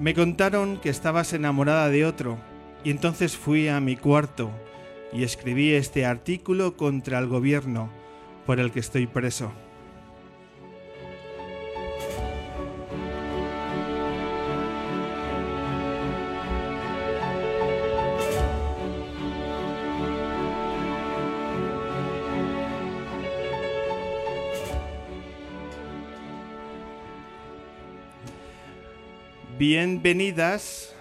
Me contaron que estabas enamorada de otro y entonces fui a mi cuarto y escribí este artículo contra el gobierno por el que estoy preso. Bienvenidas,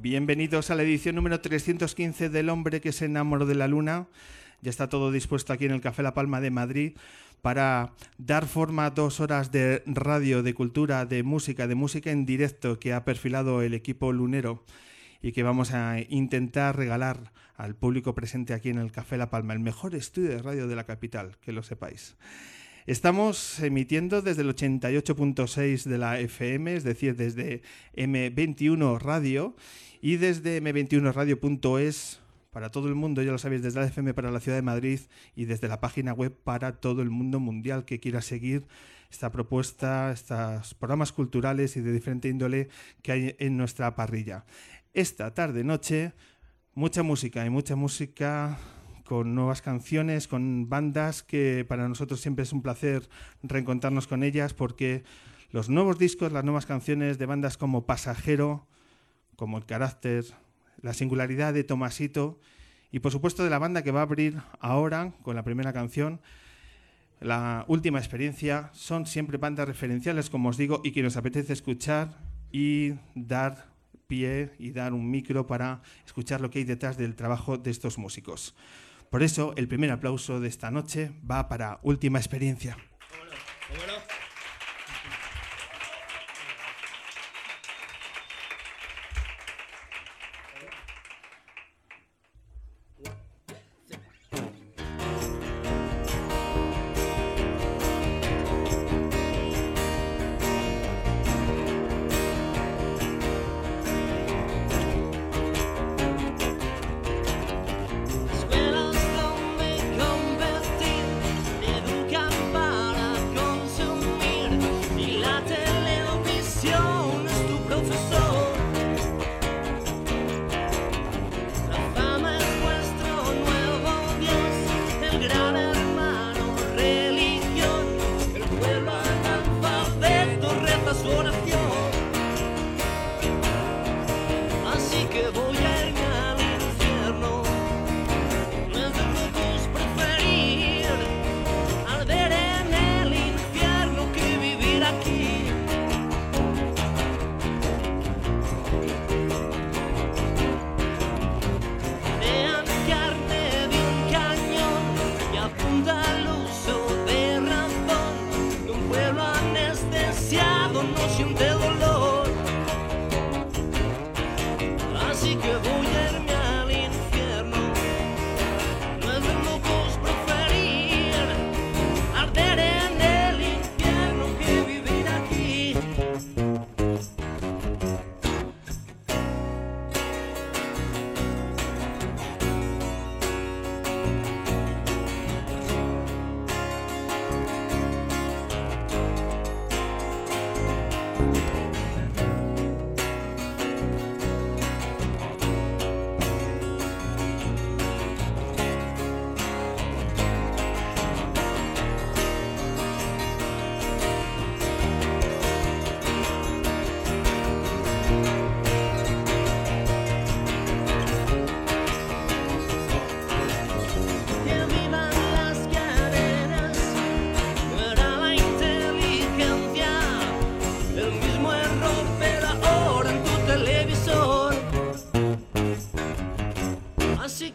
bienvenidos a la edición número 315 del hombre que se enamoró de la luna. Ya está todo dispuesto aquí en el Café La Palma de Madrid para dar forma a dos horas de radio, de cultura, de música, de música en directo que ha perfilado el equipo lunero y que vamos a intentar regalar al público presente aquí en el Café La Palma, el mejor estudio de radio de la capital, que lo sepáis. Estamos emitiendo desde el 88.6 de la FM, es decir, desde M21 Radio y desde m21radio.es para todo el mundo, ya lo sabéis, desde la FM para la ciudad de Madrid y desde la página web para todo el mundo mundial que quiera seguir esta propuesta, estos programas culturales y de diferente índole que hay en nuestra parrilla. Esta tarde noche, mucha música y mucha música con nuevas canciones, con bandas que para nosotros siempre es un placer reencontrarnos con ellas porque los nuevos discos, las nuevas canciones de bandas como Pasajero, como El Carácter, La Singularidad de Tomasito y por supuesto de la banda que va a abrir ahora con la primera canción, la última experiencia, son siempre bandas referenciales, como os digo, y que nos apetece escuchar y dar pie y dar un micro para escuchar lo que hay detrás del trabajo de estos músicos. Por eso, el primer aplauso de esta noche va para Última Experiencia.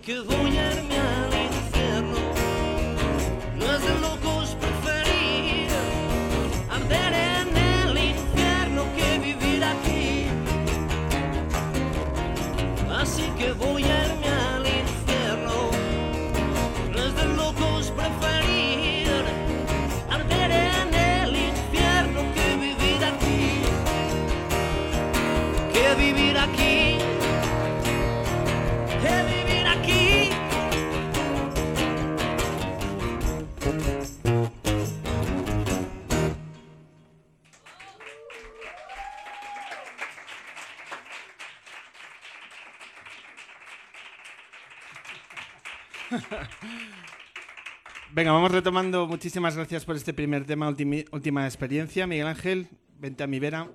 que vou lhe Venga, vamos retomando. Muchísimas gracias por este primer tema, ultimi- última experiencia. Miguel Ángel, vente a mi vera.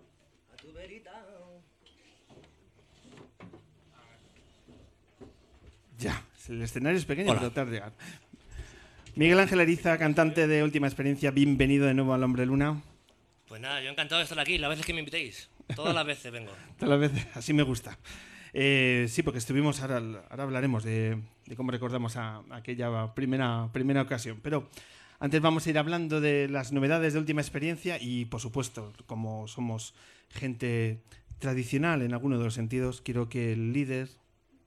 Ya, el escenario es pequeño, Hola. pero tarde llegar. Miguel Ángel Ariza, cantante de Última Experiencia, bienvenido de nuevo al Hombre Luna. Pues nada, yo encantado de estar aquí, las veces que me invitéis. Todas las veces vengo. Todas las veces, así me gusta. Eh, sí, porque estuvimos, ahora, hablaremos de, de cómo recordamos a, aquella primera, primera ocasión. Pero antes vamos a ir hablando de las novedades de última experiencia y, por supuesto, como somos gente tradicional en alguno de los sentidos, quiero que el líder,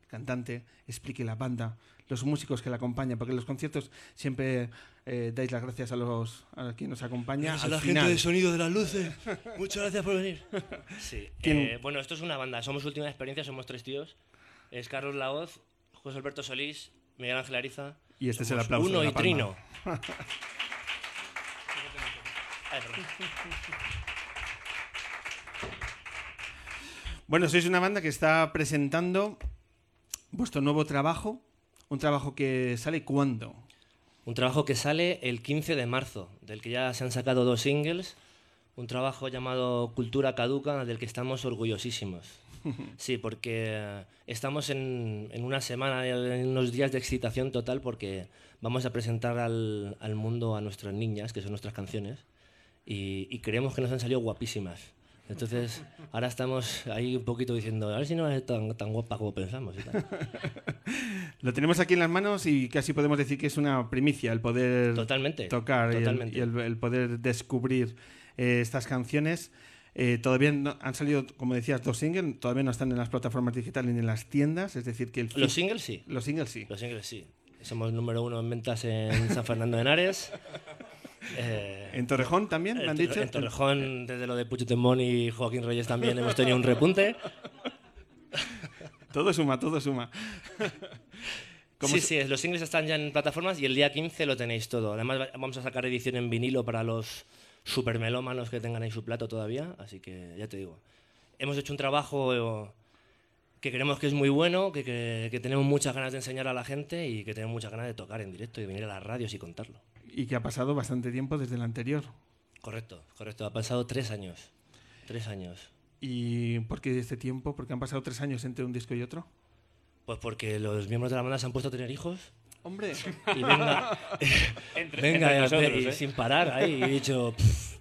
el cantante, explique la banda, los músicos que la acompañan, porque en los conciertos siempre eh, dais las gracias a los a quien nos acompaña. Gracias a la final. gente de sonido de las luces. Muchas gracias por venir. Sí. ¿Quién- eh, bueno, esto es una banda. Somos Última Experiencia, somos tres tíos. Es Carlos Laoz, José Alberto Solís, Miguel Ángel Ariza. Y este es el aplauso Uno de la y palma. Trino. Ay, perdón. Bueno, sois una banda que está presentando vuestro nuevo trabajo, un trabajo que sale cuándo. Un trabajo que sale el 15 de marzo, del que ya se han sacado dos singles. Un trabajo llamado Cultura Caduca, del que estamos orgullosísimos. Sí, porque estamos en, en una semana, en unos días de excitación total, porque vamos a presentar al, al mundo a nuestras niñas, que son nuestras canciones, y, y creemos que nos han salido guapísimas. Entonces, ahora estamos ahí un poquito diciendo, a ver si no es tan, tan guapa como pensamos. y tal. Lo tenemos aquí en las manos y casi podemos decir que es una primicia el poder Totalmente. tocar y el- totalmente. y el, el poder descubrir eh, estas canciones. Eh, todavía no- han salido, como decías, dos singles, todavía no están en las plataformas digitales ni en las tiendas, es decir, que el Los singles sí. los singles sí. Los singles sí. Somos número uno en ventas en San Fernando de Henares. Eh, En Torrejón también, me han dicho. En Torrejón, desde lo de Puigdemont y Joaquín Reyes también hemos tenido un repunte. Todo suma, todo suma. ¿Cómo Sí, sí, los singles están ya en plataformas y el día 15 lo tenéis todo. Además va- vamos a sacar edición en vinilo para los supermelómanos que tengan ahí su plato todavía. Así que ya te digo. Hemos hecho un trabajo eh, que creemos que es muy bueno, que, que- que tenemos muchas ganas de enseñar a la gente y que tenemos muchas ganas de tocar en directo y venir a las radios y contarlo. Y que ha pasado bastante tiempo desde el anterior. Correcto, correcto. Ha pasado tres años. Tres años. ¿Y por qué este tiempo? Porque han pasado tres años entre un disco y otro. Pues porque los miembros de la banda se han puesto a tener hijos Hombre, y venga, Entre, venga entre y- nosotros, y ¿eh? sin parar ahí. Y he dicho, pff,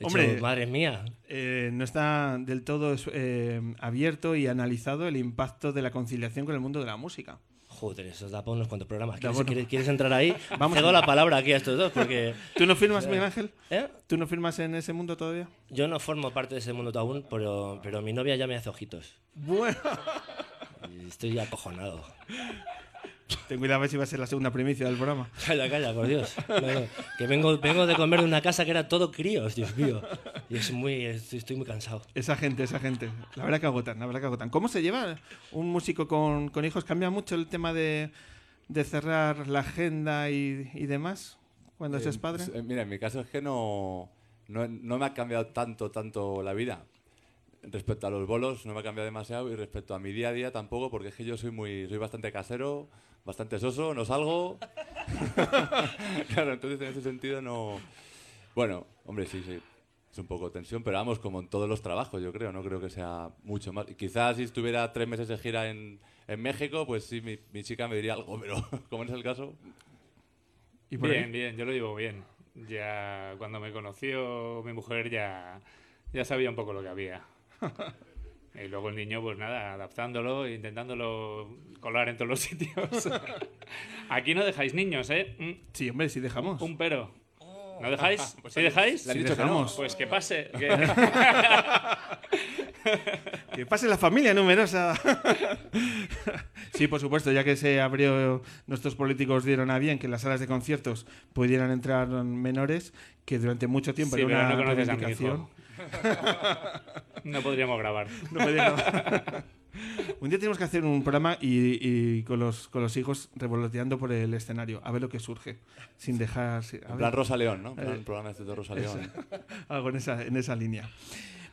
he Hombre. dicho, madre mía. eh, no está del todo eh, abierto y analizado el impacto de la conciliación con el mundo de la música. Joder, eso da para unos cuantos programas. ¿Quieres, bueno. quieres- quieres entrar ahí? Vamos Cedo la palabra aquí a estos dos porque ¿Tú no firmas, Miguel Ángel? ¿eh? ¿Tú no firmas en ese mundo todavía? yo no formo parte de ese mundo aún, pero, pero mi novia ya me hace ojitos. Bueno. Estoy acojonado. Ten cuidado a ver si va a ser la segunda primicia del programa. Calla, calla, por Dios. Que vengo, vengo de comer de una casa que era todo críos, Dios mío. Y es muy, estoy, muy cansado. Esa gente, esa gente. La verdad que agotan, la verdad que agotan. ¿Cómo se lleva un músico con, con hijos? ¿Cambia mucho el tema de, de cerrar la agenda y, y demás cuando se es padre? Eh, mira, en mi caso es que no, no, no me ha cambiado tanto, tanto la vida. Respecto a los bolos no me ha cambiado demasiado y respecto a mi día a día tampoco, porque es que yo soy muy, soy bastante casero, bastante soso, no salgo. claro, entonces en ese sentido no. Bueno, hombre, sí, sí. Es un poco tensión, pero vamos, como en todos los trabajos, yo creo, no creo que sea mucho más. Y quizás si estuviera tres meses de gira en, en México, pues sí, mi, mi chica me diría algo, pero como no es el caso, ¿Y Bien, ahí? bien, yo lo llevo bien. Ya cuando me conoció mi mujer ya, ya sabía un poco lo que había. Y luego el niño, pues nada, adaptándolo, e intentándolo colar en todos los sitios. Aquí no dejáis niños, ¿eh? Mm, Sí, hombre, sí dejamos. Un pero. ¿No dejáis? ¿Sí dejáis? le han Sí dicho que no. dejamos. Pues que pase. que- Que pase la familia numerosa. sí, por supuesto, ya que se abrió, nuestros políticos dieron a bien que en las salas de conciertos pudieran entrar menores, que durante mucho tiempo Sí, era pero una no conoces a mi reivindicación. hijo. No podríamos grabar. No podía- un día tenemos que hacer un programa y, y con, los, con los hijos revoloteando por el escenario, a ver lo que surge, sin dejar... a en plan Rosa León, ¿no? En Eh, programa este de Rosa León. algo en esa, en esa línea.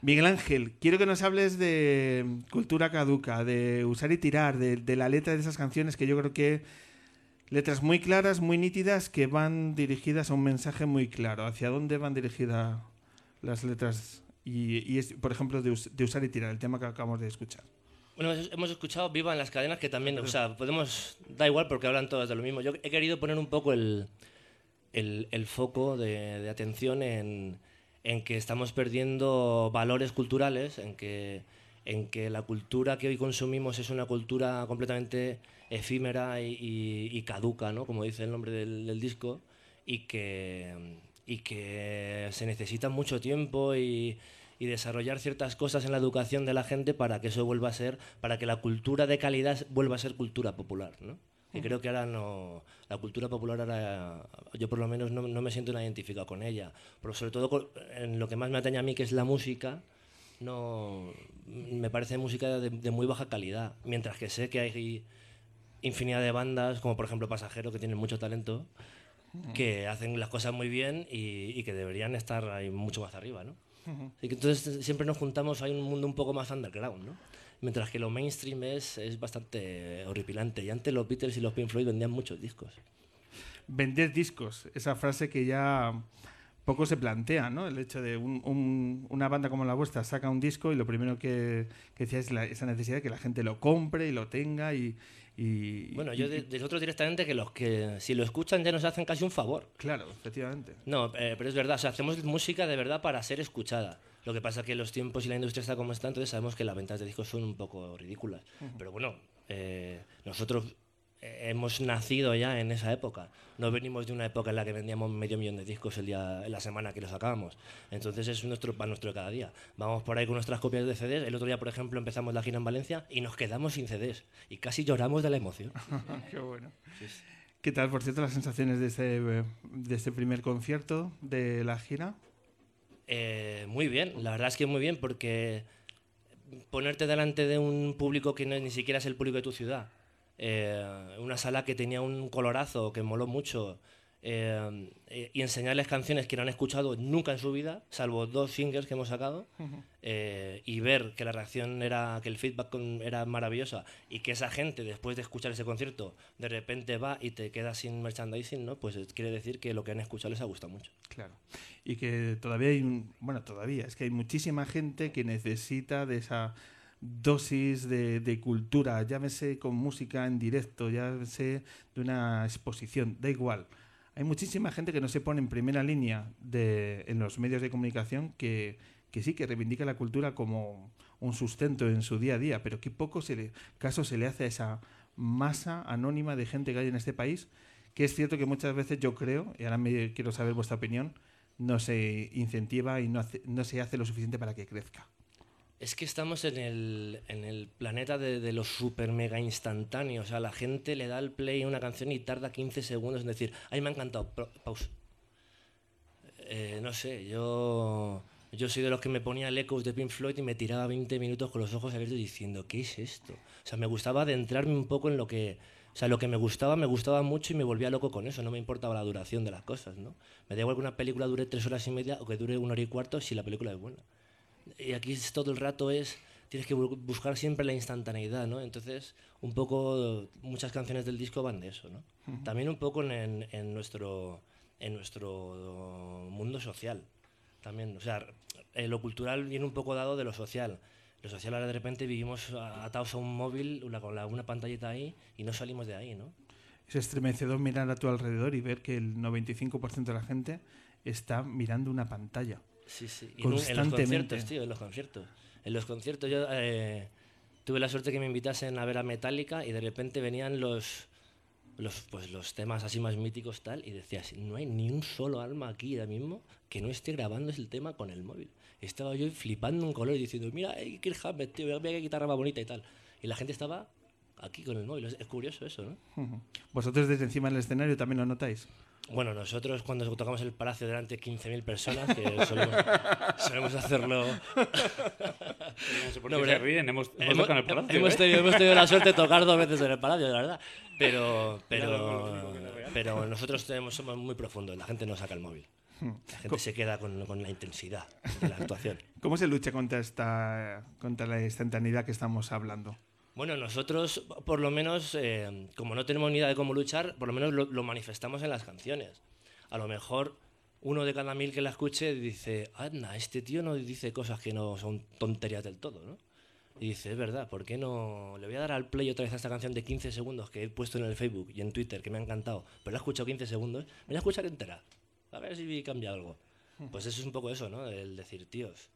Miguel Ángel, quiero que nos hables de cultura caduca, de usar y tirar, de, de la letra de esas canciones que yo creo que letras muy claras, muy nítidas, que van dirigidas a un mensaje muy claro. ¿Hacia dónde van dirigidas las letras? Y, y es, por ejemplo, de, us- de usar y tirar, el tema que acabamos de escuchar. Bueno, hemos escuchado Viva en las cadenas, que también, o sea, podemos, da igual porque hablan todas de lo mismo. Yo he querido poner un poco el, el, el foco de, de atención en, en que estamos perdiendo valores culturales, en que, en que la cultura que hoy consumimos es una cultura completamente efímera y, y- y caduca, ¿no? como dice el nombre del, del disco, y que, y que se necesita mucho tiempo y, y desarrollar ciertas cosas en la educación de la gente para que eso vuelva a ser, para que la cultura de calidad vuelva a ser cultura popular, ¿no? Y creo que ahora no, la cultura popular ahora, yo por lo menos no, no me siento identificado con ella, pero sobre todo en lo que más me atañe a mí, que es la música, no, me parece música de, de muy baja calidad, mientras que sé que hay infinidad de bandas, como por ejemplo Pasajero, que tienen mucho talento, que hacen las cosas muy bien y, y que deberían estar ahí mucho más arriba, ¿no? Así que entonces siempre nos juntamos, hay un mundo un poco más underground, ¿no? Mientras que lo mainstream es, es bastante horripilante. Y antes los Beatles y los Pink Floyd vendían muchos discos. Vender discos, esa frase que ya poco se plantea, ¿no? El hecho de un- un- una banda como la vuestra saca un disco y lo primero que, que decía es la- esa necesidad de que la gente lo compre y lo tenga y... y- Bueno, y- yo de, de nosotros directamente que los que si lo escuchan ya nos hacen casi un favor. Claro, efectivamente. No, eh, pero es verdad, o sea, hacemos música de verdad para ser escuchada. Lo que pasa es que los tiempos y la industria está como está, entonces sabemos que las ventas de discos son un poco ridículas. Pero bueno, eh, nosotros hemos nacido ya en esa época. No venimos de una época en la que vendíamos medio millón de discos el día, en la semana que los sacábamos. Entonces es nuestro pan nuestro de cada día. Vamos por ahí con nuestras copias de CDs. El otro día, por ejemplo, empezamos la gira en Valencia y nos quedamos sin CDs. Y casi lloramos de la emoción. Qué bueno. ¿Qué tal, por cierto, las sensaciones de este, eh, de este primer concierto de la gira? Eh, muy bien, la verdad es que muy bien, porque ponerte delante de un público que no, ni siquiera es el público de tu ciudad, eh, una sala que tenía un colorazo, que moló mucho, eh, y enseñarles canciones que no han escuchado nunca en su vida, salvo dos singles que hemos sacado, eh, y ver que la reacción era, que el feedback con- era maravillosa, y que esa gente, después de escuchar ese concierto, de repente va y te queda sin merchandising, ¿no? pues quiere decir que lo que han escuchado les ha gustado mucho. Claro. Y que todavía hay, un- bueno, todavía, es que hay muchísima gente que necesita de esa dosis de, cultura, llámese con música en directo, llámese de una exposición, da igual. Hay muchísima gente que no se pone en primera línea de, en los medios de comunicación que, que sí, que reivindica la cultura como un sustento en su día a día, pero qué poco se le, caso se le hace a esa masa anónima de gente que hay en este país, que es cierto que muchas veces yo creo, y ahora me quiero saber vuestra opinión, no se incentiva y no, no se hace lo suficiente para que crezca. Es que estamos en el, en el planeta de, de lo super mega instantáneo. O sea, la gente le da el play a una canción y tarda 15 segundos en decir, ay, me ha encantado, pausa. Eh, no sé, yo, yo soy de los que me ponía el Echoes de Pink Floyd y me tiraba 20 minutos con los ojos abiertos diciendo, ¿qué es esto? O sea, me gustaba adentrarme un poco en lo que... O sea, lo que me gustaba, me gustaba mucho y me volvía loco con eso. No me importaba la duración de las cosas, ¿no? Me da igual que una película dure tres horas y media o que dure una hora y cuarto si la película es buena. Y aquí es todo el rato es tienes que bu- buscar siempre la instantaneidad, ¿no? Entonces, un poco muchas canciones del disco van de eso, ¿no? También un poco en, en- nuestro en nuestro mundo social. También, o sea, eh, lo cultural viene un poco dado de lo social. Lo social ahora de repente vivimos a- atados a un móvil, una, con la- una pantallita ahí y no salimos de ahí, ¿no? Es estremecedor mirar a tu alrededor y ver que el 95% de la gente está mirando una pantalla. Sí, sí. Y en, un- en los Constantemente. conciertos, tío, en los conciertos. En los conciertos yo eh, tuve la suerte que me invitasen a ver a Metallica y de repente venían los, los, pues, los temas así más míticos tal y decías, no hay ni un solo alma aquí ahora mismo que no esté grabando el tema con el móvil. Estaba yo flipando un color y diciendo, mira, hey, Kirk Hammett, tío, mira qué guitarra más bonita y tal. Y la gente estaba aquí con el móvil. Es, curioso eso, ¿no? Vosotros desde encima del escenario también lo notáis. Bueno, nosotros cuando tocamos el Palacio delante de 15.000 personas, que solemos, solemos hacerlo No sé por No, qué hombre, se ríen. Hemos, hemos Hemos, el palacio. hemos ¿eh? tenido, hemos tenido la suerte de tocar dos veces en el palacio, la verdad. Pero, pero, no pero nosotros tenemos, somos muy profundos. La gente no saca el móvil. La gente se queda con, con la intensidad de la actuación. ¿Cómo se lucha contra esta contra la instantaneidad que estamos hablando? Bueno, nosotros, por lo menos, eh, como no tenemos ni idea de cómo luchar, por lo menos lo, lo manifestamos en las canciones. A lo mejor uno de cada mil que la escuche dice, anda, este tío no dice cosas que no son tonterías del todo, ¿no? Y dice, es verdad, ¿por qué no le voy a dar al play otra vez a esta canción de 15 segundos que he puesto en el Facebook y en Twitter, que me ha encantado, pero la he escuchado 15 segundos, me voy a escuchar entera, a ver si cambia algo. Pues eso es un poco eso, ¿no? El decir, tíos,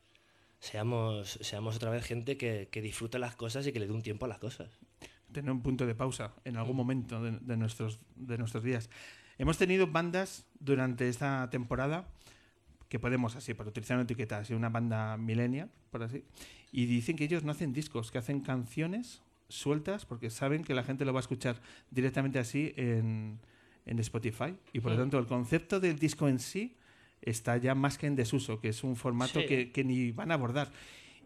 seamos, seamos otra vez gente que, que disfrute las cosas y que le dé un tiempo a las cosas. tener un punto de pausa en algún momento de, de nuestros, de nuestros días. Hemos tenido bandas durante esta temporada que podemos así, para utilizar una etiqueta, así una banda millennial, por así, y dicen que ellos no hacen discos, que hacen canciones sueltas porque saben que la gente lo va a escuchar directamente así en, en Spotify. Y por lo Mm. tanto, el concepto del disco en sí está ya más que en desuso, que es un formato Sí. que, que ni van a abordar.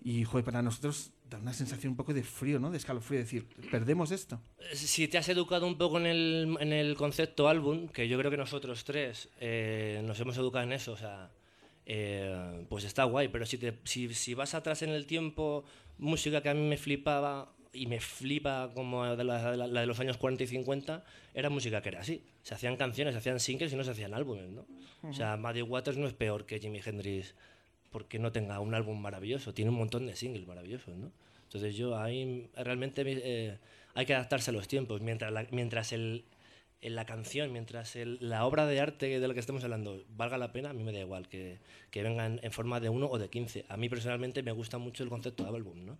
Y, joder, para nosotros da una sensación un poco de frío, ¿no? De escalofrío, decir, perdemos esto. Si te has educado un poco en el, en el concepto álbum, que yo creo que nosotros tres eh, nos hemos educado en eso, o sea, eh, pues está guay, pero si, te, si, si vas atrás en el tiempo, música que a mí me flipaba y me flipa como de la, de la- la de los años 40 y 50, era música que era así. Se hacían canciones, se hacían singles y no se hacían álbumes, ¿no? O sea, Muddy Waters no es peor que Jimi Hendrix porque no tenga un álbum maravilloso, tiene un montón de singles maravillosos, ¿no? Entonces yo ahí realmente eh, hay que adaptarse a los tiempos, mientras, la- mientras el, en la canción, mientras el- la obra de arte de la que estamos hablando valga la pena, a mí me da igual que, que vengan en forma de uno o de 15. A mí personalmente me gusta mucho el concepto de álbum, ¿no?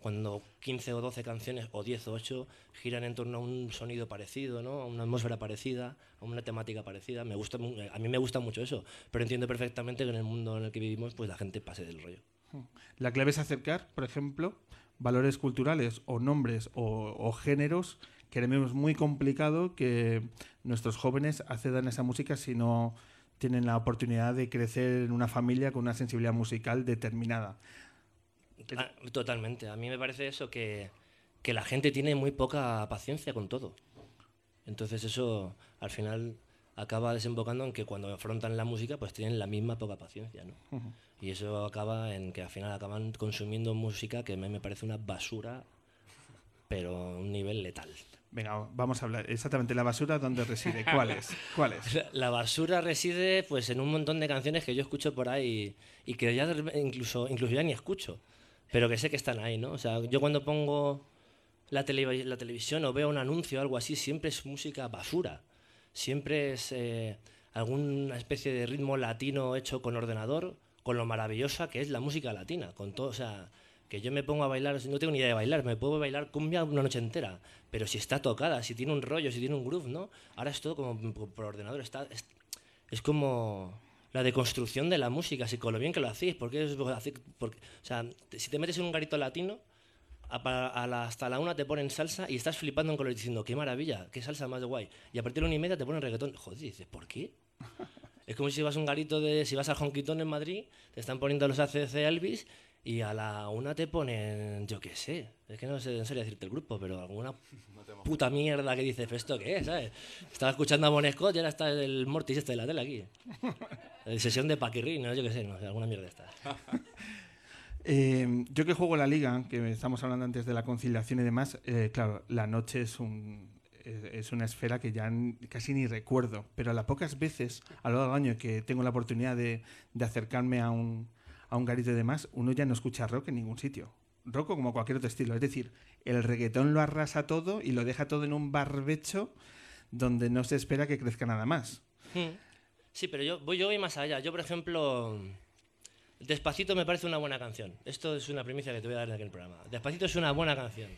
Cuando 15 o 12 canciones, o 10 o 8, giran en torno a un sonido parecido, ¿no? A una atmósfera parecida, a una temática parecida. Me gusta, a mí me gusta mucho eso, pero entiendo perfectamente que en el mundo en el que vivimos, pues la gente pase del rollo. La clave es acercar, por ejemplo, valores culturales o nombres o, o géneros que muy complicado que nuestros jóvenes accedan a esa música si no tienen la oportunidad de crecer en una familia con una sensibilidad musical determinada. Ah, totalmente. A mí me parece eso que, que la gente tiene muy poca paciencia con todo. Entonces eso al final acaba desembocando en que cuando afrontan la música pues tienen la misma poca paciencia, ¿no? Y eso acaba en que al final acaban consumiendo música que a mí me parece una basura, pero a un nivel letal. Venga, vamos a hablar exactamente la basura dónde reside, cuál es, cuál es. La- basura reside pues en un montón de canciones que yo escucho por ahí y que ya incluso, incluso ya ni escucho, pero que sé que están ahí, ¿no? O sea, yo cuando pongo la, televi- la televisión o veo un anuncio o algo así, siempre es música basura. Siempre es eh, alguna especie de ritmo latino hecho con ordenador, con lo maravillosa que es la música latina, con todo, o sea, que yo me pongo a bailar, no tengo ni idea de bailar, me puedo bailar cumbia una noche entera, pero si está tocada, si tiene un rollo, si tiene un groove, ¿no? Ahora es todo como por- ordenador, está, es, es como la deconstrucción de la música, si con lo bien que lo hacéis, porque es porque, o sea, si te metes en un garito latino, a a la- hasta la una te ponen salsa y estás flipando en color diciendo, qué maravilla, qué salsa más de guay. Y a partir de la una y media te ponen reggaetón. Joder, dices, ¿por qué? Es como si vas a un garito de. Si vas al Honquitón en Madrid, te están poniendo los ACC Elvis y a la una te ponen. Yo qué sé. Es que no sé en serio decirte el grupo, pero alguna puta mierda que dices, ¿pero esto qué es? ¿sabes? Estaba escuchando a Bon Scott y ahora está el Mortis este de la tele aquí. Eh, Sesión de Paquirri, no yo qué sé, no alguna mierda está. Eh, yo que juego la liga, que estamos hablando antes de la conciliación y demás, eh, claro, la noche es un es una esfera que ya casi ni recuerdo, pero a las pocas veces a lo largo del año que tengo la oportunidad de, de acercarme a un, a un garito y demás, uno ya no escucha rock en ningún sitio. Rock o como cualquier otro estilo. Es decir, el reggaetón lo arrasa todo y lo deja todo en un barbecho donde no se espera que crezca nada más. Hmm. Sí, pero yo voy, yo voy más allá. Yo, por ejemplo, Despacito me parece una buena canción. Esto es una primicia que te voy a dar en aquel programa. Despacito es una buena canción.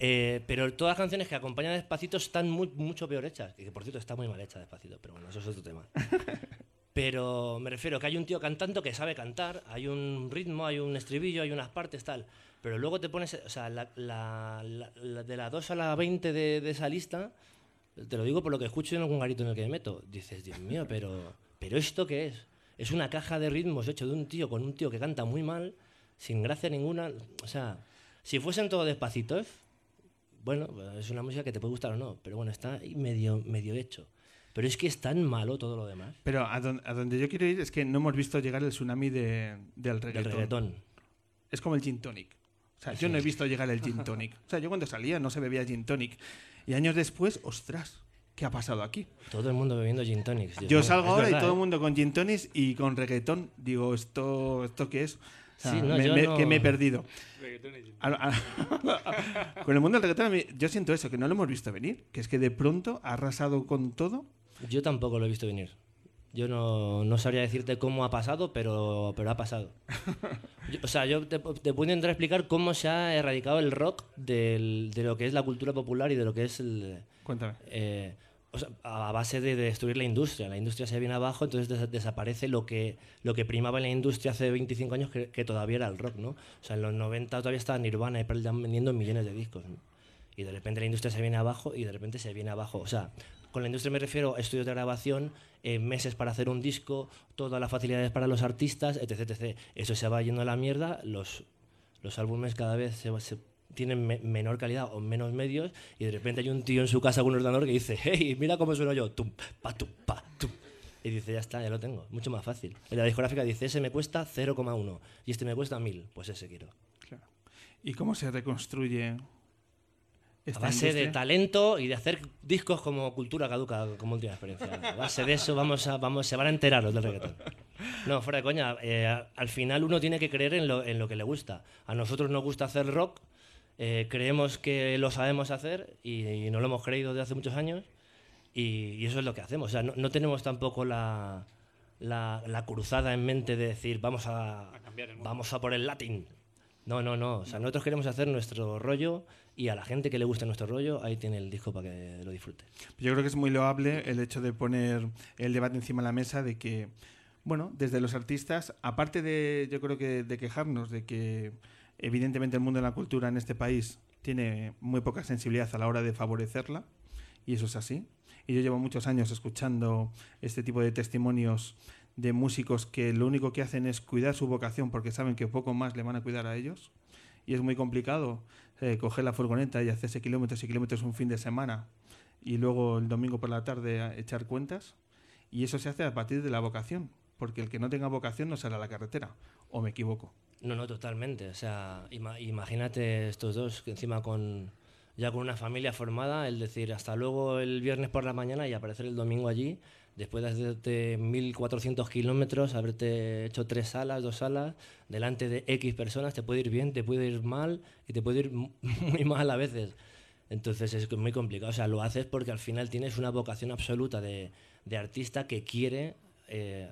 Eh, pero todas las canciones que acompañan a Despacito están muy, mucho peor hechas. Y que por cierto está muy mal hecha Despacito, pero bueno, eso es otro tema. Pero me refiero que hay un tío cantando que sabe cantar, hay un ritmo, hay un estribillo, hay unas partes, tal. Pero luego te pones, o sea, la, la- la- de la 2 a la 20 de, de esa lista, te lo digo por lo que escucho en algún garito en el que me meto. Dices, Dios mío, pero, pero ¿esto qué es? Es una caja de ritmos hecho de un tío con un tío que canta muy mal, sin gracia ninguna. O sea, si fuesen todos despacitos, bueno, pues es una música que te puede gustar o no, pero bueno, está medio, medio hecho. Pero es que es tan malo todo lo demás. Pero a, don- a donde yo quiero ir es que no hemos visto llegar el tsunami de- del Del reggaetón. reggaetón. Es como el gin tonic. O sea, yo no he visto llegar el gin tonic. O sea, yo cuando salía no se bebía gin tonic. Y años después, ostras, ¿qué ha pasado aquí? Todo el mundo bebiendo gin tonics. Dios Yo salgo ahora y todo el ¿eh? mundo con gin tonics y con reggaetón. Digo, ¿esto, esto qué es? O sea, Sí, no, me- yo me- no- que me he perdido. Reggaetón. A- a- con el mundo del reggaetón, yo siento eso, que no lo hemos visto venir. Que es que de pronto ha arrasado con todo. Yo tampoco lo he visto venir. Yo no, no sabría decirte cómo ha pasado, pero, pero ha pasado. Yo- o sea, yo te, te puedo intentar explicar cómo se ha erradicado el rock del- de lo que es la cultura popular y de lo que es el... Cuéntame. eh, o sea, a base de destruir la industria. La industria se viene abajo, entonces des- desaparece lo que, lo que primaba en la industria hace 25 años, que, que todavía era el rock, ¿no? O sea, en los 90 todavía estaba Nirvana y Pearl Jam vendiendo millones de discos, ¿no? Y de repente la industria se viene abajo y de repente se viene abajo. O sea, con la industria me refiero a estudios de grabación, eh, meses para hacer un disco, todas las facilidades para los artistas, etc, etc. Eso se va yendo a la mierda, los, los álbumes cada vez tienen me- menor calidad o menos medios y de repente hay un tío en su casa con un ordenador que dice, hey, mira cómo sueno yo, tum, pa, tum, pa, tum. Y dice, ya está, ya lo tengo, mucho más fácil. En la discográfica dice, ese me cuesta 0,1 y este me cuesta 1000, pues ese quiero. ¿Y cómo se reconstruye A base de industria? talento y de hacer discos como cultura caduca, como última experiencia. A base de eso vamos a, vamos, se van a enterar los del reggaetón. No, fuera de coña. eh, al final uno tiene que creer en lo, en lo que le gusta. A nosotros nos gusta hacer rock, eh, creemos que lo sabemos hacer y, y no lo hemos creído desde hace muchos años y, y eso es lo que hacemos. O sea, no, no tenemos tampoco la, la, la cruzada en mente de decir vamos a, A cambiar el mundo. vamos a por el latín. No, no, no. O sea, nosotros queremos hacer nuestro rollo y a la gente que le guste nuestro rollo, ahí tiene el disco para que lo disfrute. Yo creo que es muy loable el hecho de poner el debate encima de la mesa de que, bueno, desde los artistas, aparte de, yo creo que de quejarnos de que evidentemente el mundo de la cultura en este país tiene muy poca sensibilidad a la hora de favorecerla, y eso es así. Y yo llevo muchos años escuchando este tipo de testimonios de músicos que lo único que hacen es cuidar su vocación porque saben que poco más le van a cuidar a ellos. Y es muy complicado eh, coger la furgoneta y hacerse kilómetros y kilómetros un fin de semana y luego el domingo por la tarde echar cuentas. Y eso se hace a partir de la vocación, porque el que no tenga vocación no sale a la carretera. ¿O me equivoco? No, no, totalmente. O sea, ima- imagínate estos dos que encima con ya con una familia formada, el decir hasta luego el viernes por la mañana y aparecer el domingo allí, después de hacerte 1400 kilómetros, haberte hecho tres salas, dos salas, delante de X personas, te puede ir bien, te puede ir mal y te puede ir mu- muy mal a veces. Entonces es muy complicado. O sea, lo haces porque al final tienes una vocación absoluta de, artista que quiere eh,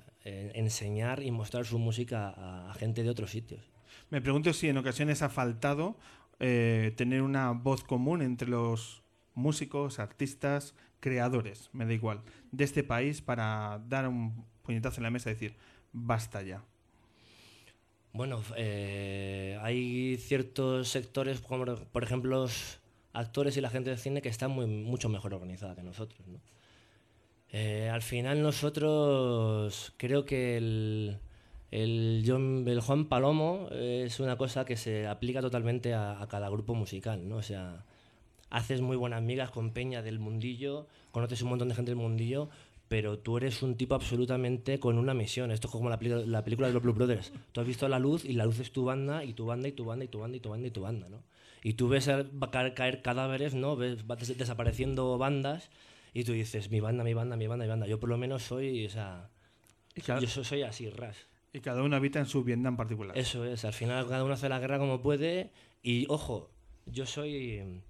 enseñar y mostrar su música a, a gente de otros sitios. Me pregunto si en ocasiones ha faltado eh, tener una voz común entre los músicos, artistas, creadores, me da igual, de este país para dar un puñetazo en la mesa y decir, basta ya. Bueno, eh, hay ciertos sectores, como por ejemplo los actores y la gente de cine, que están muy, mucho mejor organizada que nosotros. ¿no? Eh, al final nosotros creo que el, el, John- Juan Palomo es una cosa que se aplica totalmente a, a cada grupo musical. ¿no? O sea, haces muy buenas amigas con Peña del mundillo, conoces un montón de gente del mundillo, pero tú eres un tipo absolutamente con una misión. Esto es como la, la película de los Blue Brothers. Tú has visto la luz y la luz es tu banda y tu banda y tu banda y tu banda y tu banda y tu banda, ¿no? Y tú ves caer, caer cadáveres, ¿no? Ves va des- desapareciendo bandas y tú dices, mi banda, mi banda, mi banda, mi banda. Yo por lo menos soy, o sea, cada, yo so- soy así, ras. y cada uno habita en su Vietnam particular. Eso es, al final cada uno hace la guerra como puede y ojo, yo soy...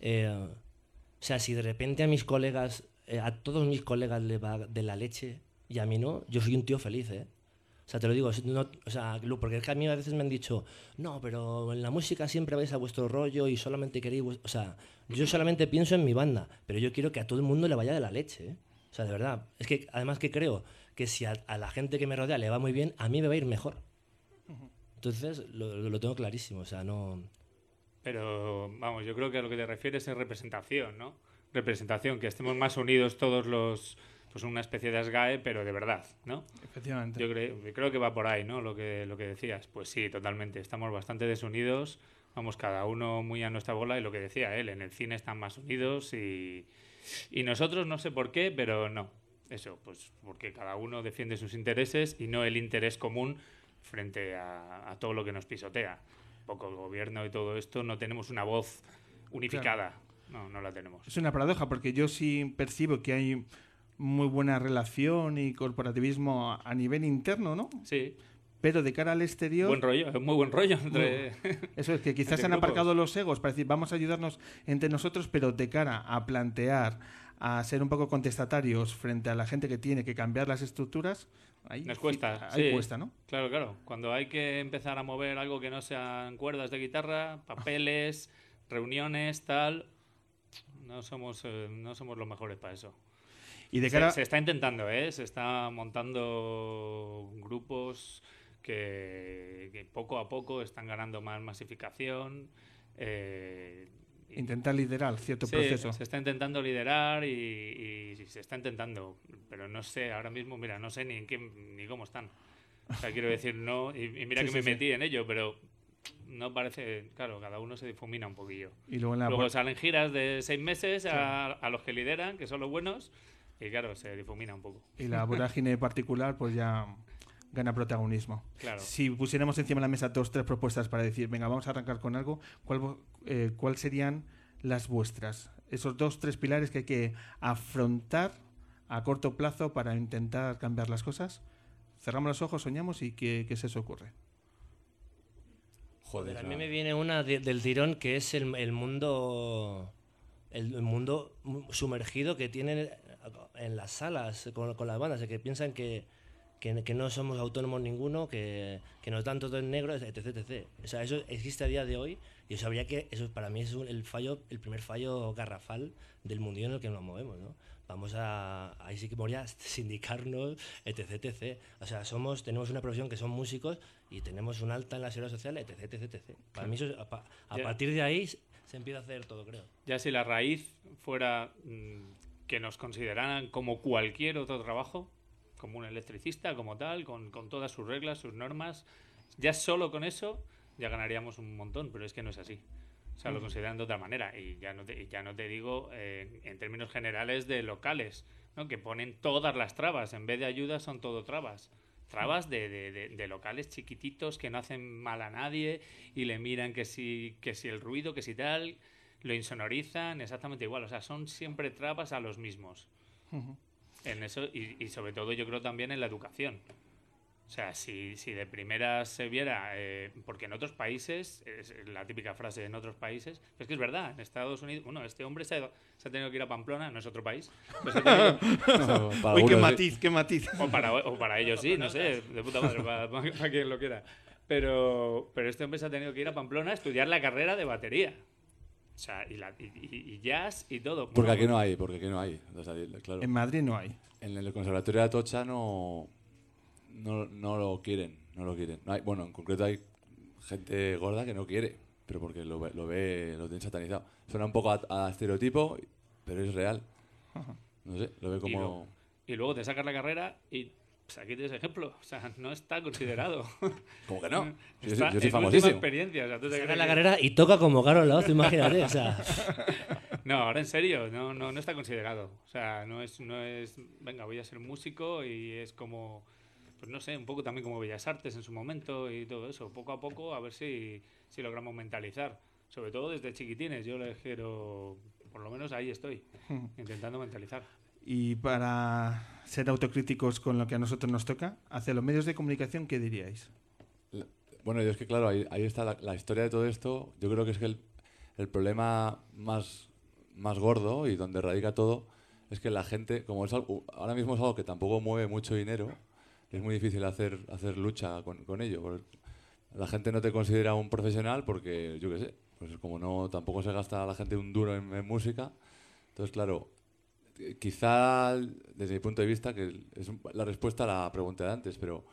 eh, o sea, si de repente a mis colegas, eh, a todos mis colegas le va de la leche y a mí no, yo soy un tío feliz, ¿eh? O sea, te lo digo, no- o sea, porque es que a mí a veces me han dicho, no, pero en la música siempre vais a vuestro rollo y solamente queréis... vues-". O sea, yo solamente pienso en mi banda, pero yo quiero que a todo el mundo le vaya de la leche, ¿eh? O sea, de verdad. Es que además que creo que si a, a la gente que me rodea le va muy bien, a mí me va a ir mejor. Entonces, lo- lo tengo clarísimo, o sea, no... Pero vamos, yo creo que a lo que te refieres es representación, ¿no? Representación, que estemos más unidos todos los, pues una especie de ASGAE, pero de verdad, ¿no? Efectivamente. Yo creo, yo creo que va por ahí, ¿no? Lo que, lo que decías. Pues sí, totalmente. Estamos bastante desunidos. Vamos, cada uno muy a nuestra bola. Y lo que decía él, en el cine están más unidos. Y, y nosotros no sé por qué, pero no. Eso, pues porque cada uno defiende sus intereses y no el interés común frente a, a todo lo que nos pisotea. Tampoco el gobierno y todo esto no tenemos una voz unificada. No, no la tenemos. Es una paradoja porque yo sí percibo que hay muy buena relación y corporativismo a nivel interno, ¿no? Sí, Pero de cara al exterior, buen rollo, es muy buen rollo entre... eso es que quizás se han aparcado los egos para decir vamos a ayudarnos entre nosotros, pero de cara a plantear, a ser un poco contestatarios frente a la gente que tiene que cambiar las estructuras, ahí, Nos cuesta, ahí sí. cuesta, ¿no? Claro, claro. Cuando hay que empezar a mover algo que no sean cuerdas de guitarra, papeles, reuniones, tal, no somos, eh, no somos los mejores para eso. Y de cara, Se, está intentando, ¿eh? Se está montando grupos que, que poco a poco están ganando más masificación. eh, intentar liderar cierto Sí, proceso. se está intentando liderar y, y se está intentando, pero no sé, ahora mismo, mira, no sé ni en qué, ni cómo están. O sea, quiero decir, no, y, y mira Sí, que sí, me metí en ello, pero no parece, claro, cada uno se difumina un poquillo. Y luego en la Luego salen giras de seis meses a, a los que lideran, que son los buenos, y claro, se difumina un poco. y la vorágine particular pues ya gana protagonismo. Claro. Si pusiéramos encima de la mesa dos, tres propuestas para decir, venga, vamos a arrancar con algo, ¿cuál, eh, cuál serían las vuestras? Esos dos, tres pilares que hay que afrontar a corto plazo para intentar cambiar las cosas. Cerramos los ojos, soñamos y ¿qué, qué se os ocurre? Joder, a mí me viene una de- del tirón que es el, el mundo el, el mundo sumergido que tienen en las salas con, con las bandas, que piensan que, que, que no somos autónomos ninguno, que, que nos dan todo en negro, etc, etc. O sea, eso existe a día de hoy y eso habría que, eso para mí es un- el fallo, el primer fallo garrafal del mundillo en el que nos movemos, ¿no? Vamos a, ahí sí que moría sindicarnos, etc, etc. O sea, somos, tenemos una profesión que son músicos y tenemos un alta en la seguridad social, etc, etc, etc. Para mí eso, es- a, a Ya. partir de ahí se empieza a hacer todo, creo. Ya si la raíz fuera mm, que nos consideraran como cualquier otro trabajo, como un electricista, como tal, con, con todas sus reglas, sus normas, ya solo con eso ya ganaríamos un montón, pero es que no es así. O sea, lo consideran de otra manera. Y ya no te, ya no te digo eh, en términos generales de locales, ¿no? que ponen todas las trabas. En vez de ayudas son todo trabas. Trabas de, de- de- de locales chiquititos que no hacen mal a nadie y le miran que si, que si el ruido, que si tal, lo insonorizan exactamente igual. O sea, son siempre trabas a los mismos. En eso, y, y sobre todo yo creo también en la educación. O sea, si, si de primeras se viera, eh, porque en otros países, es la típica frase en otros países, es que es verdad, en Estados Unidos, bueno, este hombre se ha, se ha tenido que ir a Pamplona, no es otro país, que- No, para Uy, qué sí. matiz, qué matiz. o, para, o para ellos sí, no sé, de puta madre, para, para- para quien lo quiera. Pero, pero este hombre se ha tenido que ir a Pamplona a estudiar la carrera de batería. O sea, y, la, y, y- y jazz y todo. Porque Bueno, aquí no hay, porque aquí no hay. O sea, claro. En Madrid no hay. En el conservatorio de Atocha no, no, no lo quieren, no lo quieren. No hay, bueno, en concreto hay gente gorda que no quiere, pero porque lo, ve- lo ve, lo tiene satanizado. Suena un poco a, a estereotipo, pero es real. No sé, lo ve Y, como... luego, y luego te sacas la carrera y pues, aquí tienes ejemplo. O sea, no está considerado. ¿Cómo que no? Yo, soy- Está yo soy famosísimo. experiencia. O sea, ¿tú te Saca crees la que- carrera y toca como Carol Laoz, imagínate. O sea, No, ahora en serio, no, no, no está considerado. O sea, no es, no es, venga, voy a ser músico y es como, pues no sé, un poco también como Bellas Artes en su momento y todo eso. Poco a poco a ver si, si logramos mentalizar. Sobre todo desde chiquitines, yo les quiero, por lo menos ahí estoy, intentando mentalizar. Y para ser autocríticos con lo que a nosotros nos toca, hacia los medios de comunicación, ¿qué diríais? Bueno, yo es que claro, ahí, ahí está la, la historia de todo esto. Yo creo que es que el, el problema más, más gordo y donde radica todo es que la gente, como es algo, ahora mismo es algo que tampoco mueve mucho dinero, es muy difícil hacer, hacer lucha con, con ello. La gente no te considera un profesional porque, yo qué sé, pues como no tampoco se gasta la gente un duro en, en música. Entonces, claro, quizá desde mi punto de vista, que es la respuesta a la pregunta de antes, pero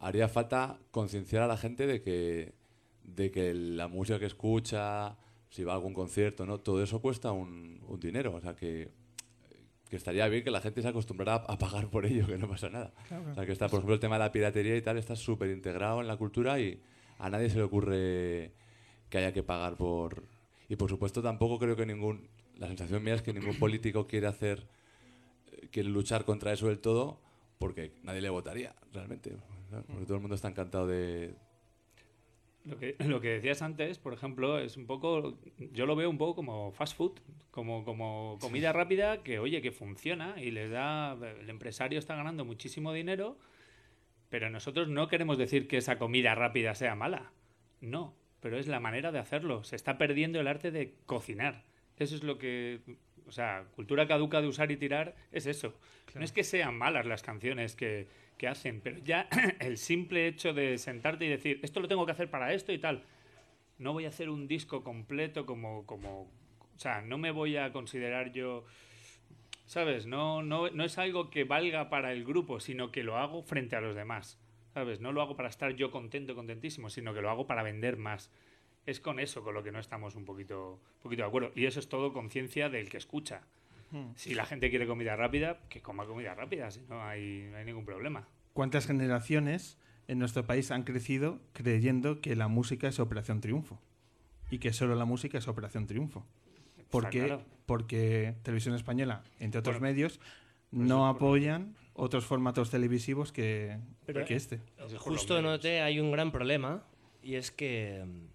haría falta concienciar a la gente de que, de que la música que escucha, si va a algún concierto, ¿no? todo eso cuesta un, un dinero. O sea, que, que estaría bien que la gente se acostumbrara a, a pagar por ello, que no pasa nada. O sea, que está, por ejemplo, el tema de la piratería y tal, está súper integrado en la cultura y a nadie se le ocurre que haya que pagar por... Y por supuesto tampoco creo que ningún... La sensación mía es que ningún político quiere hacer... eh, quiere luchar contra eso del todo porque nadie le votaría, realmente. Porque todo el mundo está encantado de, Lo que, lo que decías antes, por ejemplo, es un poco, yo lo veo un poco como fast food, como, como comida rápida que, oye, que funciona y les da, el empresario está ganando muchísimo dinero, pero nosotros no queremos decir que esa comida rápida sea mala, no, pero es la manera de hacerlo, se está perdiendo el arte de cocinar, eso es lo que, o sea, cultura caduca de usar y tirar es eso, no es que sean malas las canciones que, que hacen, pero ya el simple hecho de sentarte y decir, esto lo tengo que hacer para esto y tal, no voy a hacer un disco completo como, como o sea, no me voy a considerar yo, ¿sabes? No, no, no es algo que valga para el grupo, sino que lo hago frente a los demás, ¿sabes? No lo hago para estar yo contento, contentísimo, sino que lo hago para vender más. Es con eso con lo que no estamos un poquito, poquito de acuerdo. Y eso es todo conciencia del que escucha. Si la gente quiere comida rápida, que coma comida rápida, si no hay, no hay ningún problema. ¿Cuántas generaciones en nuestro país han crecido creyendo que la música es Operación Triunfo? Y que solo la música es Operación Triunfo. ¿Por Está qué? claro. Porque Televisión Española, entre otros Bueno, medios, por no apoyan otros formatos televisivos que, Pero- que este. Los Justo noté hay un gran problema y es que mm,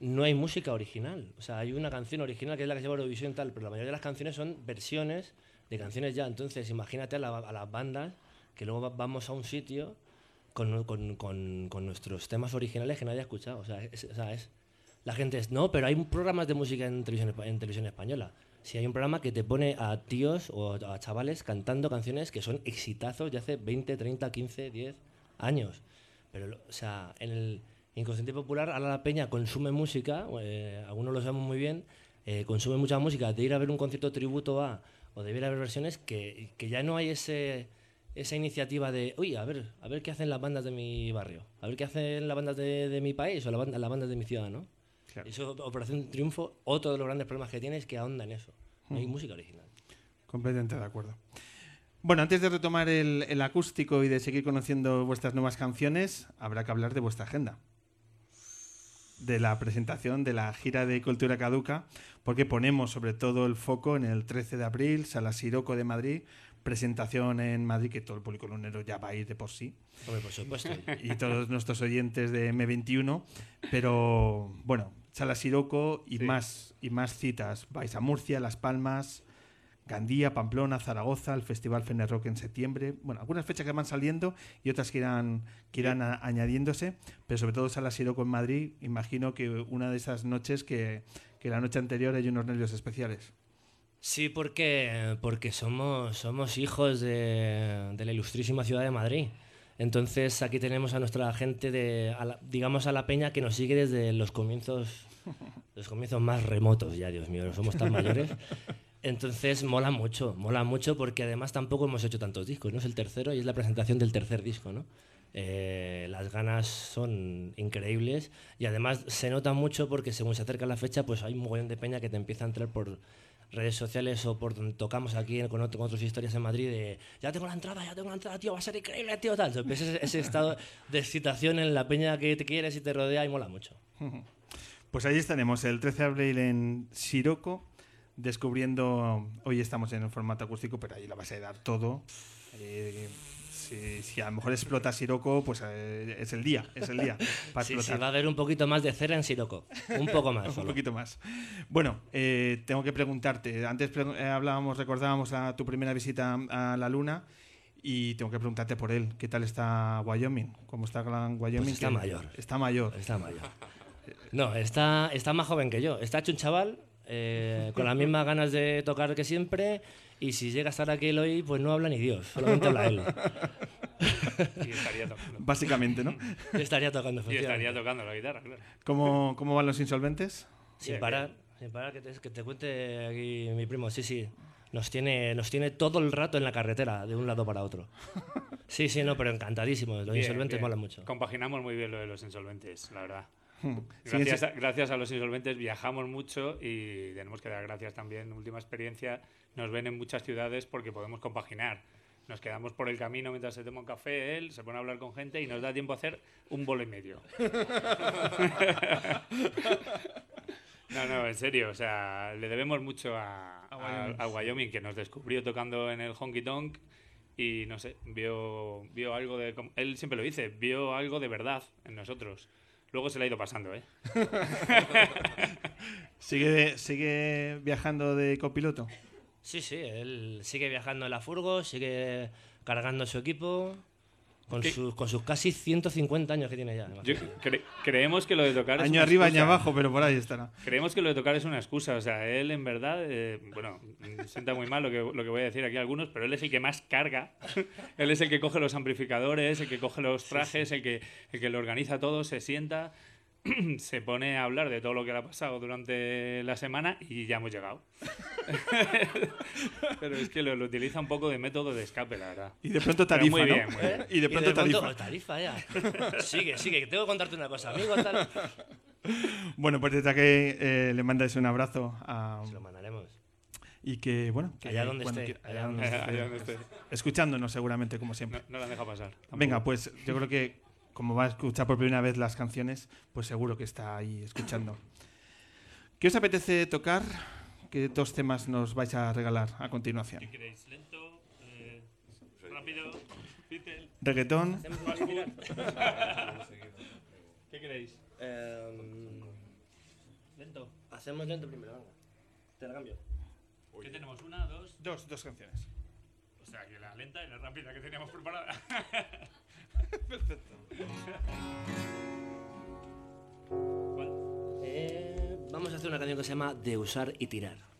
no hay música original. O sea, hay una canción original que es la que se llama Eurovisión tal, pero la mayoría de las canciones son versiones de canciones ya. Entonces, imagínate a, la- a las bandas que luego va- vamos a un sitio con, con- con- nuestros temas originales que nadie ha escuchado. O sea, es, la gente es, no, pero hay programas de música en televisión, en televisión española. Si hay un programa que te pone a tíos o a chavales cantando canciones que son exitazos de hace 20, 30, 15, 10 años. Pero, o sea, en el inconsciente popular, ahora la peña consume música, eh, algunos lo sabemos muy bien, eh, consume mucha música, de ir a ver un concierto tributo a, o de ir a ver versiones, que, que ya no hay ese, esa iniciativa de, uy, a ver, a ver qué hacen las bandas de mi barrio, a ver qué hacen las bandas de, de mi país o la banda- las bandas de mi ciudad, ¿no? Claro. Eso, Operación Triunfo, otro de los grandes problemas que tiene es que ahonda en eso. No hay música original. Completamente de acuerdo. Bueno, antes de retomar el, el acústico y de seguir conociendo vuestras nuevas canciones, habrá que hablar de vuestra agenda. De la presentación de la gira de Cultura Caduca, porque ponemos sobre todo el foco en el 13 de abril, Sala Siroco de Madrid, presentación en Madrid, que todo el público lunero ya va a ir de por sí, Hombre, por supuesto. y todos nuestros oyentes de M21, pero bueno, Sala Siroco y, Sí. más, y más citas. Vais a Murcia, Las Palmas, Gandía, Pamplona, Zaragoza, el Festival Fener Rock en septiembre. Bueno, algunas fechas que van saliendo y otras que irán, que irán a- añadiéndose, pero sobre todo Sala Siroco en Madrid. Imagino que una de esas noches que, que la noche anterior hay unos nervios especiales. Sí, porque, porque somos, somos hijos de, de la ilustrísima ciudad de Madrid. Entonces aquí tenemos a nuestra gente, de, a la- digamos a la peña que nos sigue desde los comienzos, los comienzos más remotos ya, Dios mío, no somos tan mayores. Entonces mola mucho, mola mucho porque además tampoco hemos hecho tantos discos. Es el tercero y es la presentación del tercer disco, ¿no? Eh, las ganas son increíbles y además se nota mucho porque según se acerca la fecha pues hay un mogollón de peña que te empieza a entrar por redes sociales o por donde tocamos aquí con, otro- otras historias en Madrid de ya tengo la entrada, ya tengo la entrada, tío, va a ser increíble, tío, tal. Entonces, ese, ese estado de excitación en la peña que te quieres y te rodea y mola mucho. Pues ahí estaremos el 13 de abril en Siroco, descubriendo. Hoy estamos en el formato acústico, pero ahí la vas a dar todo. Eh, si, si a lo mejor explota Siroco, pues eh, es el día, es el día para Sí, sí, va a haber un poquito más de cera en Siroco. Un poco más. un poquito más. Bueno, eh, tengo que preguntarte. Antes hablábamos, recordábamos a tu primera visita a la Luna y tengo que preguntarte por él. ¿Qué tal está Wyoming? ¿Cómo está Wyoming? Pues está mayor. Está mayor. Está mayor. No, está, está más joven que yo. Está hecho un chaval eh, con las mismas ganas de tocar que siempre. Y si llega a estar aquí él hoy, pues no habla ni Dios, solamente habla él. Y estaría tocando. Básicamente, ¿no? Y estaría tocando, Y estaría tocando la guitarra, claro. ¿Cómo, cómo van los insolventes? Sin parar, sin parar que te, que te cuente aquí mi primo. Sí, sí. Nos tiene, nos tiene todo el rato en la carretera, de un lado para otro. Sí, sí, no, pero encantadísimos. Los Bien, insolventes bien. molan mucho. Compaginamos muy bien lo de los insolventes, la verdad. Siguen Gracias a, gracias a los insolventes viajamos mucho y tenemos que dar gracias también. Última experiencia, nos ven en muchas ciudades porque podemos compaginar. Nos quedamos por el camino mientras se toma un café, él se pone a hablar con gente y nos da tiempo a hacer un bolo y medio. No, no, en serio, o sea, le debemos mucho a, a- a Wyoming, que nos descubrió tocando en el Honky Tonk y no sé, vio, vio algo de. Él siempre lo dice, vio algo de verdad en nosotros. Luego se le ha ido pasando, ¿eh? ¿Sigue, ¿Sigue viajando de copiloto? Sí, sí, él sigue viajando en la furgo, sigue cargando su equipo con, sus, con sus casi 150 años que tiene ya. Yo cre- creemos que lo de tocar es Año una arriba, año excusa. abajo, pero por ahí estará. Creemos que lo de tocar es una excusa. O sea, él en verdad, eh, bueno, sienta muy mal lo que, lo que voy a decir aquí a algunos, pero él es el que más carga. él es el que coge los amplificadores, el que coge los trajes, El, que, el que lo organiza todo, se sienta, se pone a hablar de todo lo que le ha pasado durante la semana y ya hemos llegado. pero es que lo, lo utiliza un poco de método de escape, la verdad. Y de pronto tarifa, muy ¿no? bien, muy bien. Y de pronto tarifa. tarifa ya. sigue, sigue, que tengo que contarte una cosa, amigo. Tal. Bueno, pues desde aquí eh, le mandáis un abrazo a- Se lo mandaremos. y que, bueno, que Allá donde cuando esté, quiera- allá donde esté, Allá donde esté. escuchándonos seguramente, como No, siempre. no la han dejado pasar. tampoco. Venga, pues yo creo que como va a escuchar por primera vez las canciones, pues seguro que está ahí escuchando. ¿Qué os apetece tocar? ¿Qué dos temas nos vais a regalar a continuación? ¿Qué queréis? ¿Lento? Eh, ¿Rápido? ¿Beatle? ¿Reggaetón? ¿Qué queréis? Em, ¿Lento? hacemos lento primero, venga. Te la cambio. ¿Qué tenemos? ¿Una, dos? Dos, dos canciones. O sea, que la lenta y la rápida que teníamos preparada. ¿Cuál? Eh, vamos a hacer una canción que se llama De usar y tirar.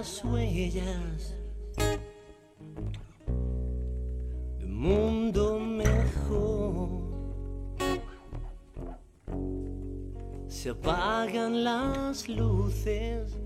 Las huellas de un mundo mejor. Se apagan las luces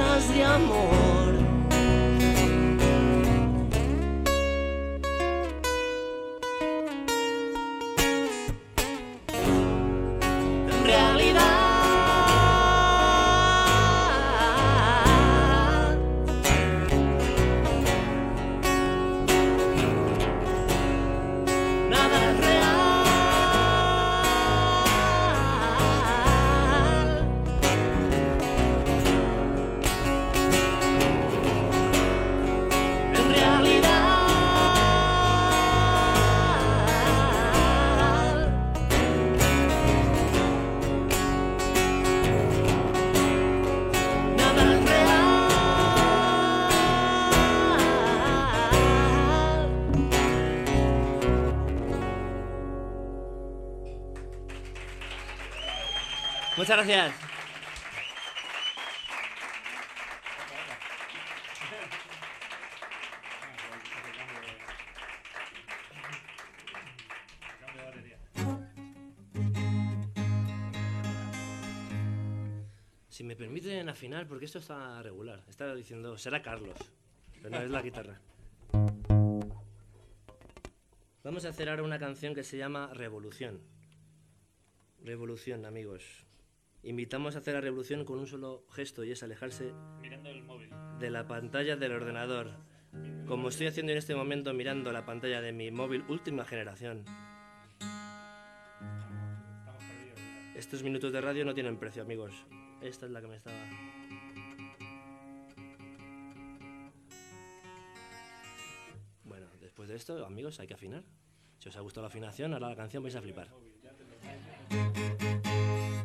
cartas de amor. Muchas gracias. Si me permiten afinar, porque esto está regular. Estaba diciendo, será Carlos, pero no es la guitarra. Vamos a hacer ahora una canción que se llama Revolución. Revolución, amigos. Invitamos a hacer la revolución con un solo gesto y es alejarse Mirando el móvil. de la pantalla del ordenador. Como estoy haciendo en este momento mirando la pantalla de mi móvil última generación. Estos minutos de radio no tienen precio, amigos. Esta es la que me estaba... Bueno, después de esto, amigos, hay que afinar. Si os ha gustado la afinación, ahora la canción vais a flipar.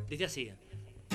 Dice así.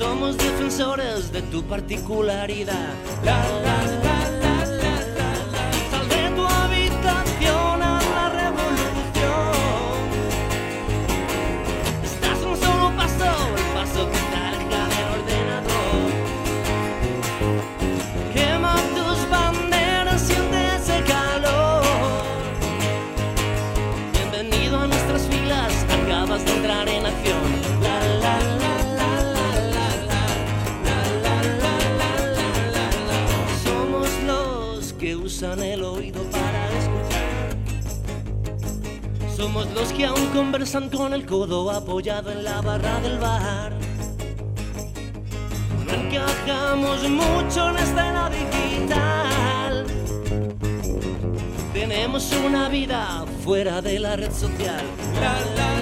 Somos defensores de tu particularidad. Los que aún conversan con el codo apoyado en la barra del bar. No encajamos mucho en esta era digital. Tenemos una vida fuera de la red social. La, la,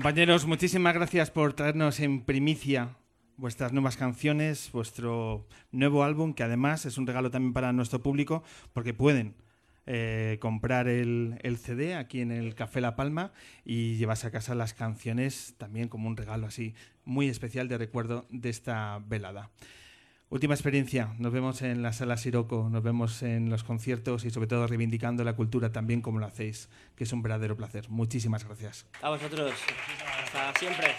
Compañeros, muchísimas gracias por traernos en primicia vuestras nuevas canciones, vuestro nuevo álbum, que además es un regalo también para nuestro público, porque pueden eh, comprar el, el CD aquí en el Café La Palma y llevarse a casa las canciones también como un regalo así muy especial de recuerdo de esta velada. Última experiencia, nos vemos en la sala Siroco, nos vemos en los conciertos y sobre todo reivindicando la cultura también como lo hacéis, que es un verdadero placer. Muchísimas gracias. A vosotros. Hasta siempre.